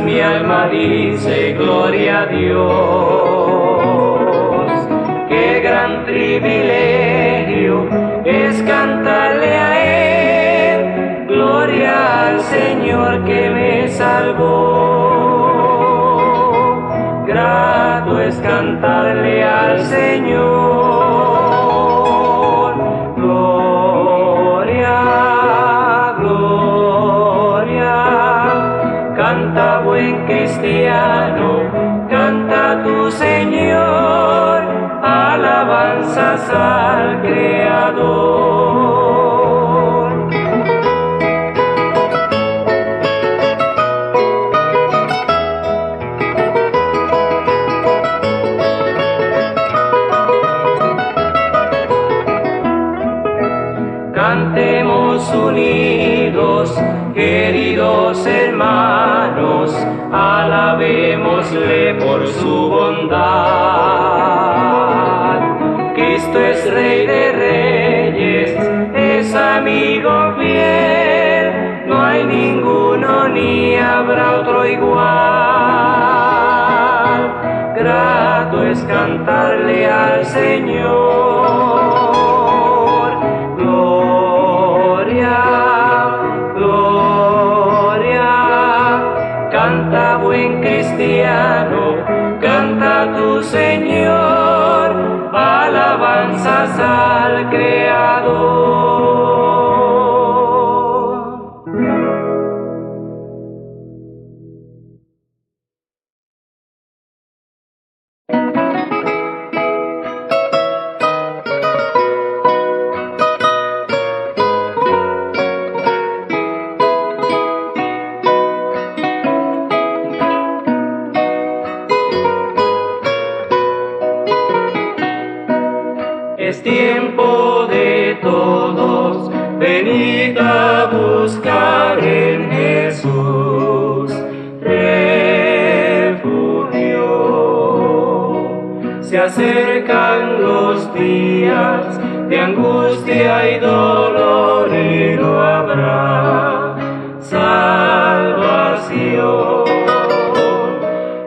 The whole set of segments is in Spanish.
mi alma dice gloria a Dios. Qué gran privilegio es cantarle a Él, gloria al Señor que me salvó. Grato es cantarle al Señor. Al Creador. Cantemos unidos, queridos hermanos, alabémosle por su bondad. Es Rey de Reyes, es amigo fiel, no hay ninguno ni habrá otro igual. Grato es cantarle al Señor. Al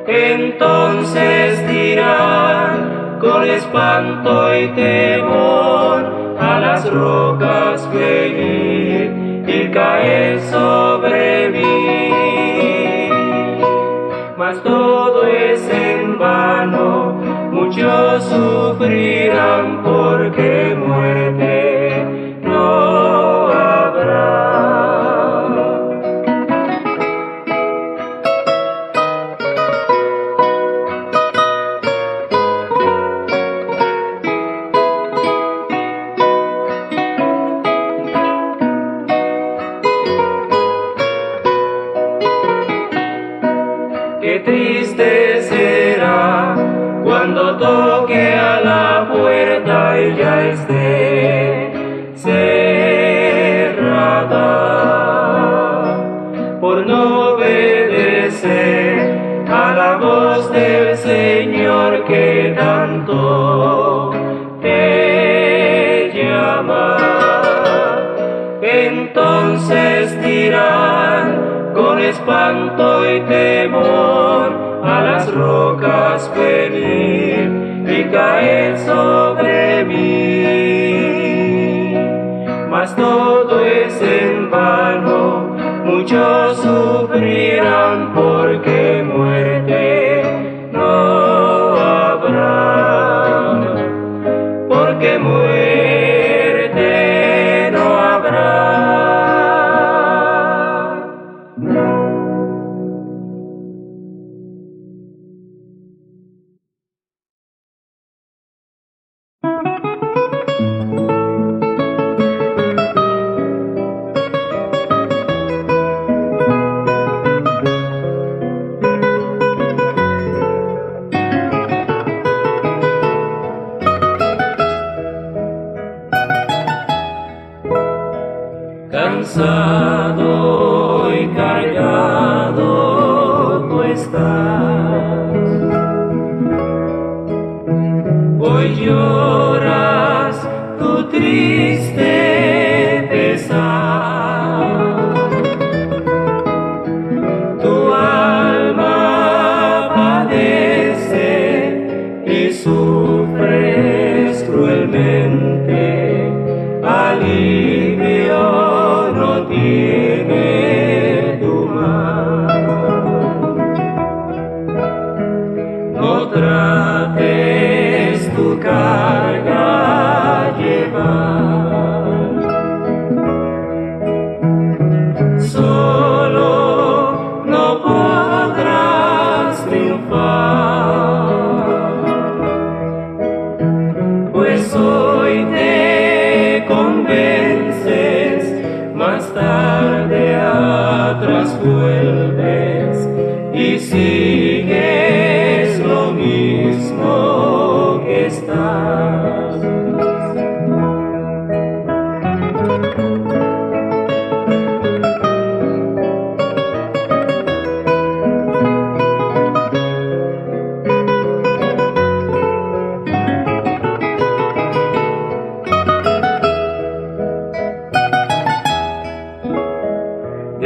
Entonces dirán con espanto y temor a las rocas venir y caer sobre mí. Mas todo es en vano muchos sufrirán porque muerte que tanto te llama. Entonces dirán con espanto y temor a las rocas venir y caer sobre mí. Mas todo es en vano, muchos sufrirán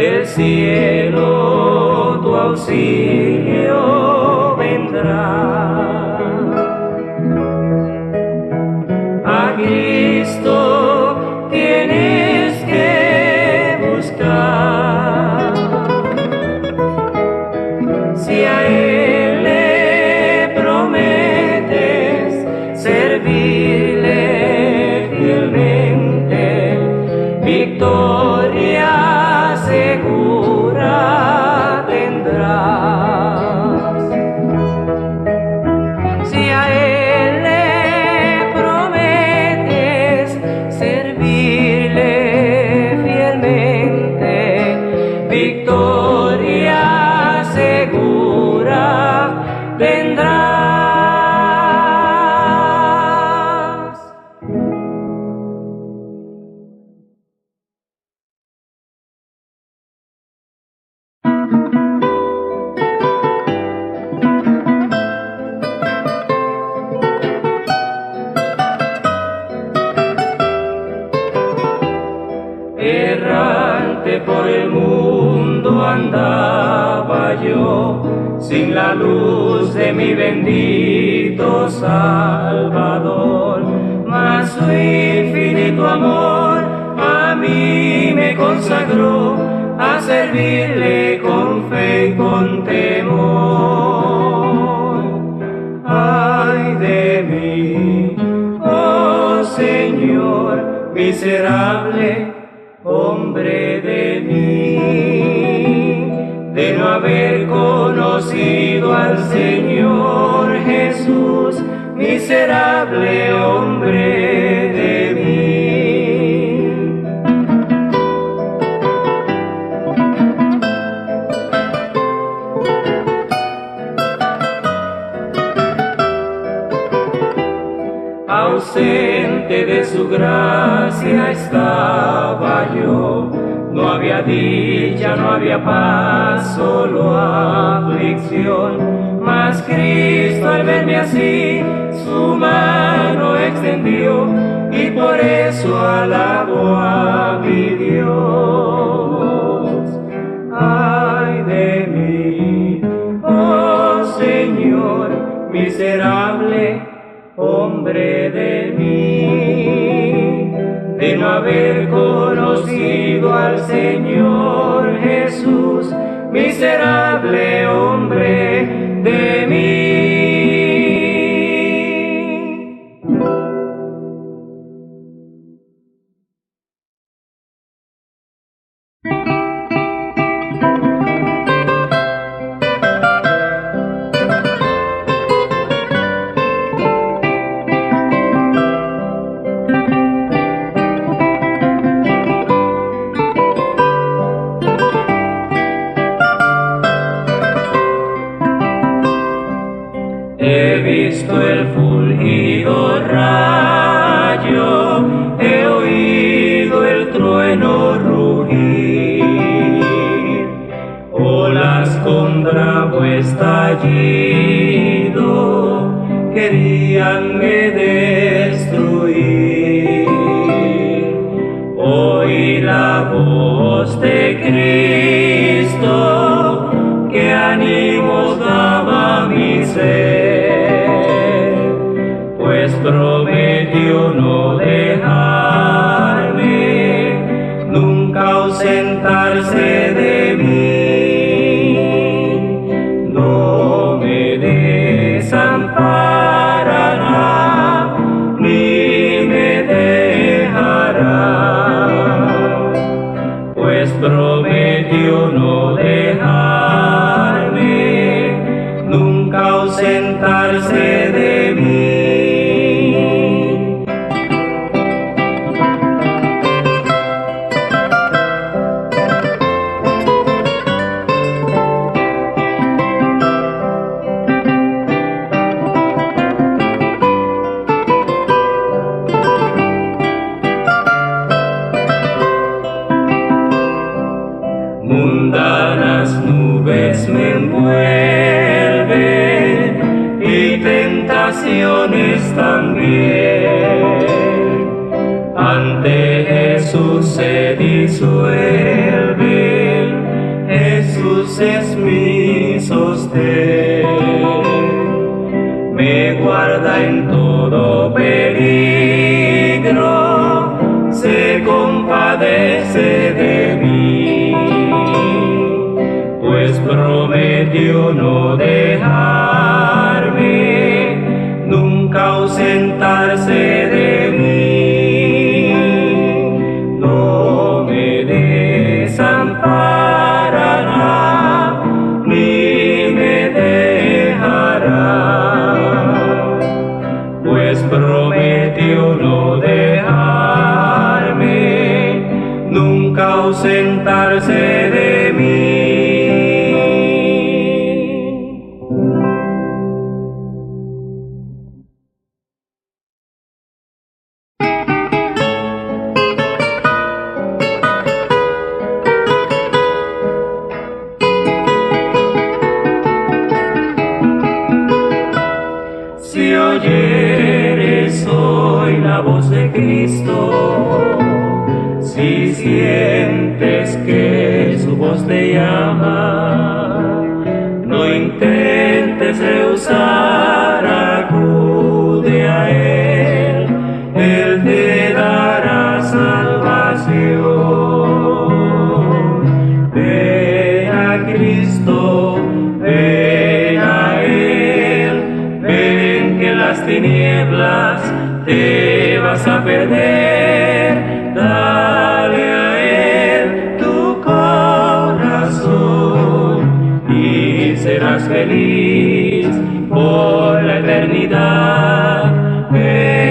del cielo tu auxilio vendrá. al Señor Jesús, miserable hombre de mí. Ausente de su gracia estaba yo no había dicha, no había paz, solo aflicción. Mas Cristo al verme así, su mano extendió y por eso alabo a mi Dios. Ay de mí, oh Señor, miserable hombre de Dios. Haber conocido al Señor Jesús, miserable you know that Ven.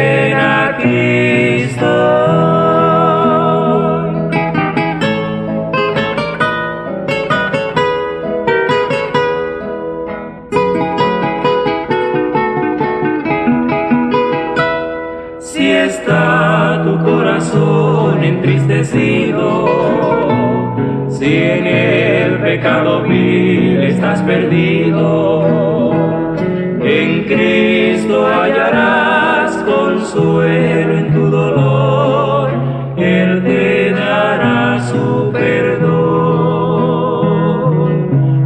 Si está tu corazón entristecido, si en el pecado vil estás perdido, consuelo en tu dolor, Él te dará su perdón.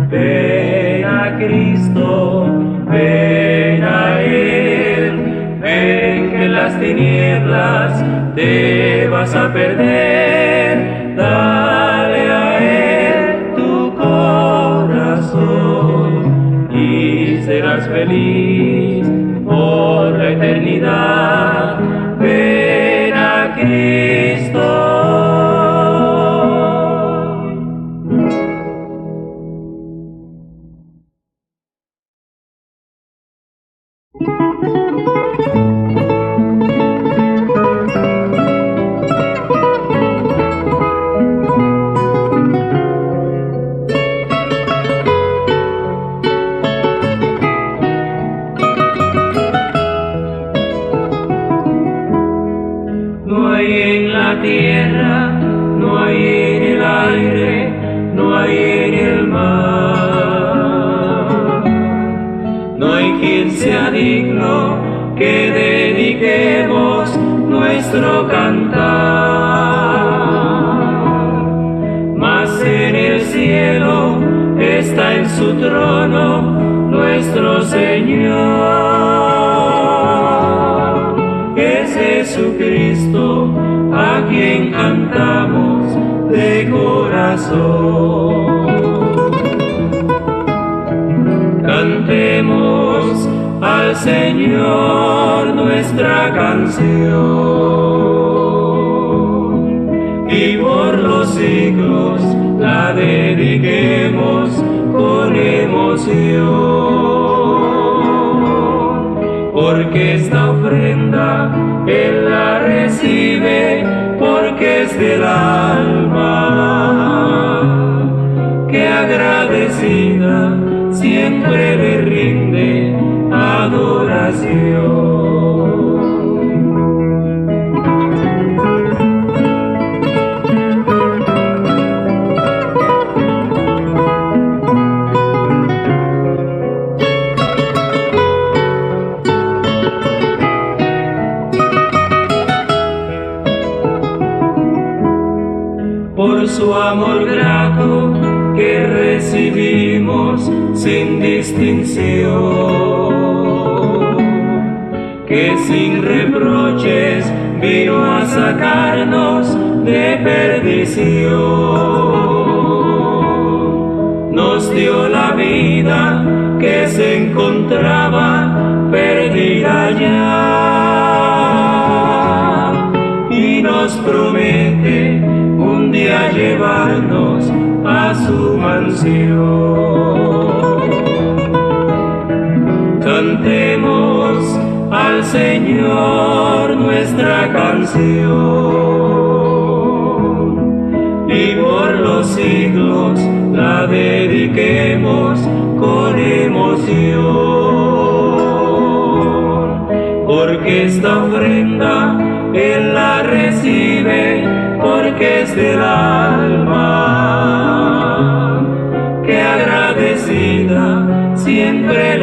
Ven a Cristo, ven a Él, ven que las tinieblas te vas a perder, dale a Él tu corazón y serás feliz por la eternidad. Cantemos al Señor nuestra canción y por los siglos la dediquemos con emoción. porque esta ofrenda Él la recibe, porque es del alma, que agradecida siempre sin distinción, que sin reproches vino a sacarnos de perdición. Nos dio la vida que se encontraba perdida ya y nos promete a llevarnos a su mansión. Cantemos al Señor nuestra canción y por los siglos la dediquemos con emoción. Porque esta ofrenda Él la recibe porque es del alma, que agradecida siempre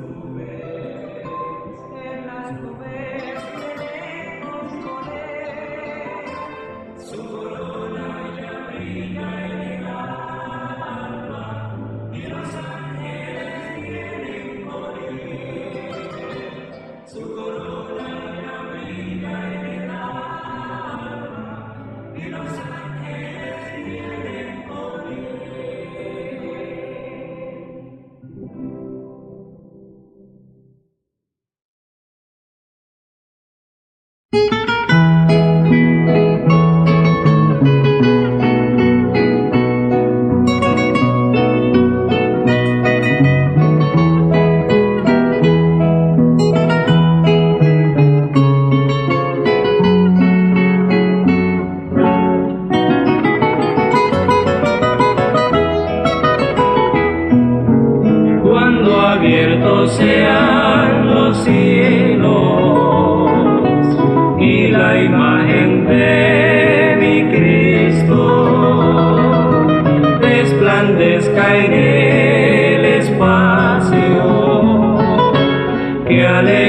Aleluia.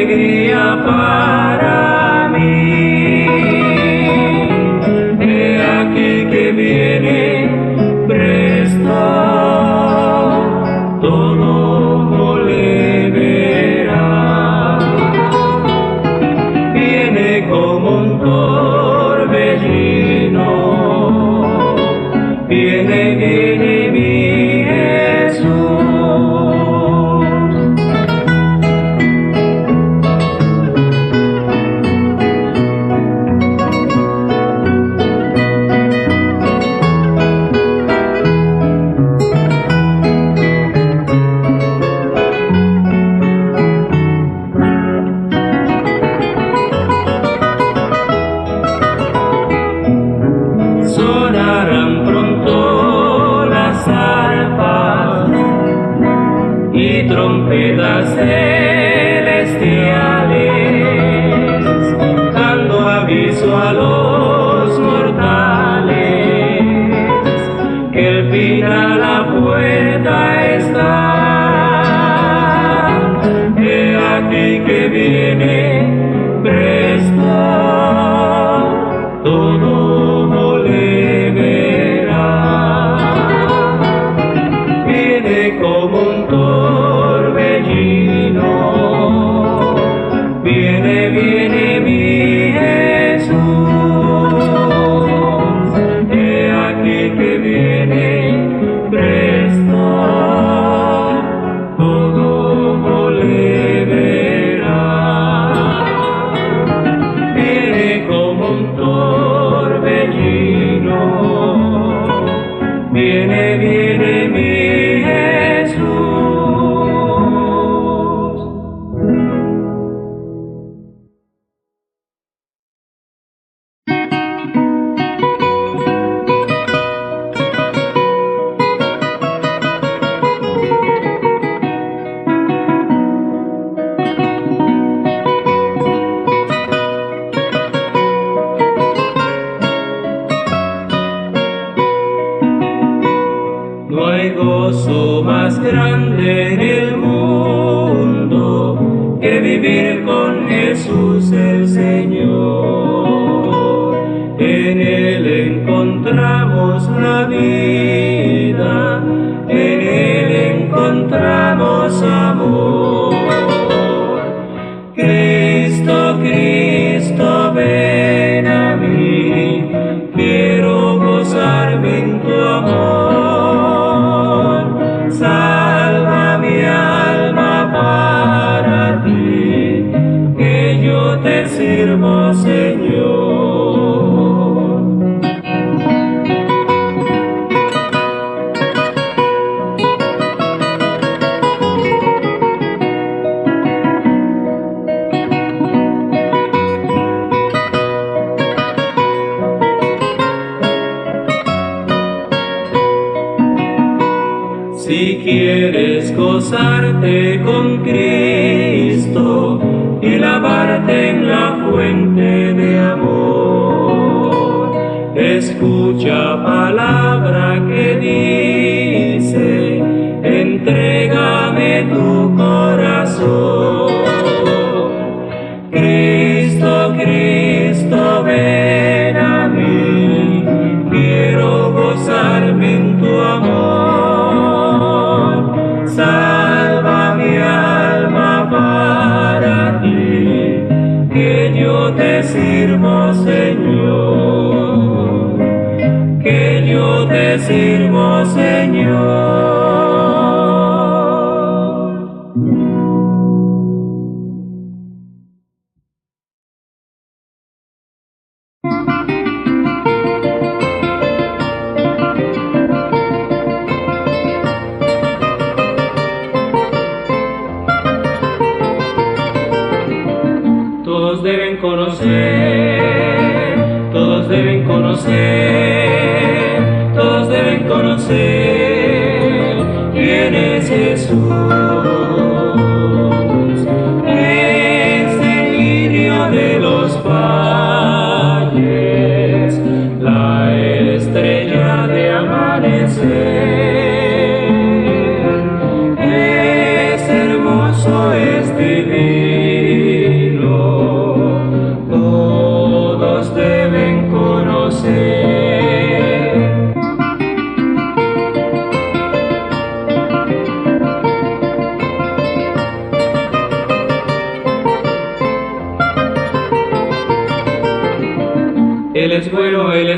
degree. mim. bañarte con Cristo y lavarte en la fuente de amor. Escucha palabra que dice, entrégame tu corazón. decir Él es bueno, Él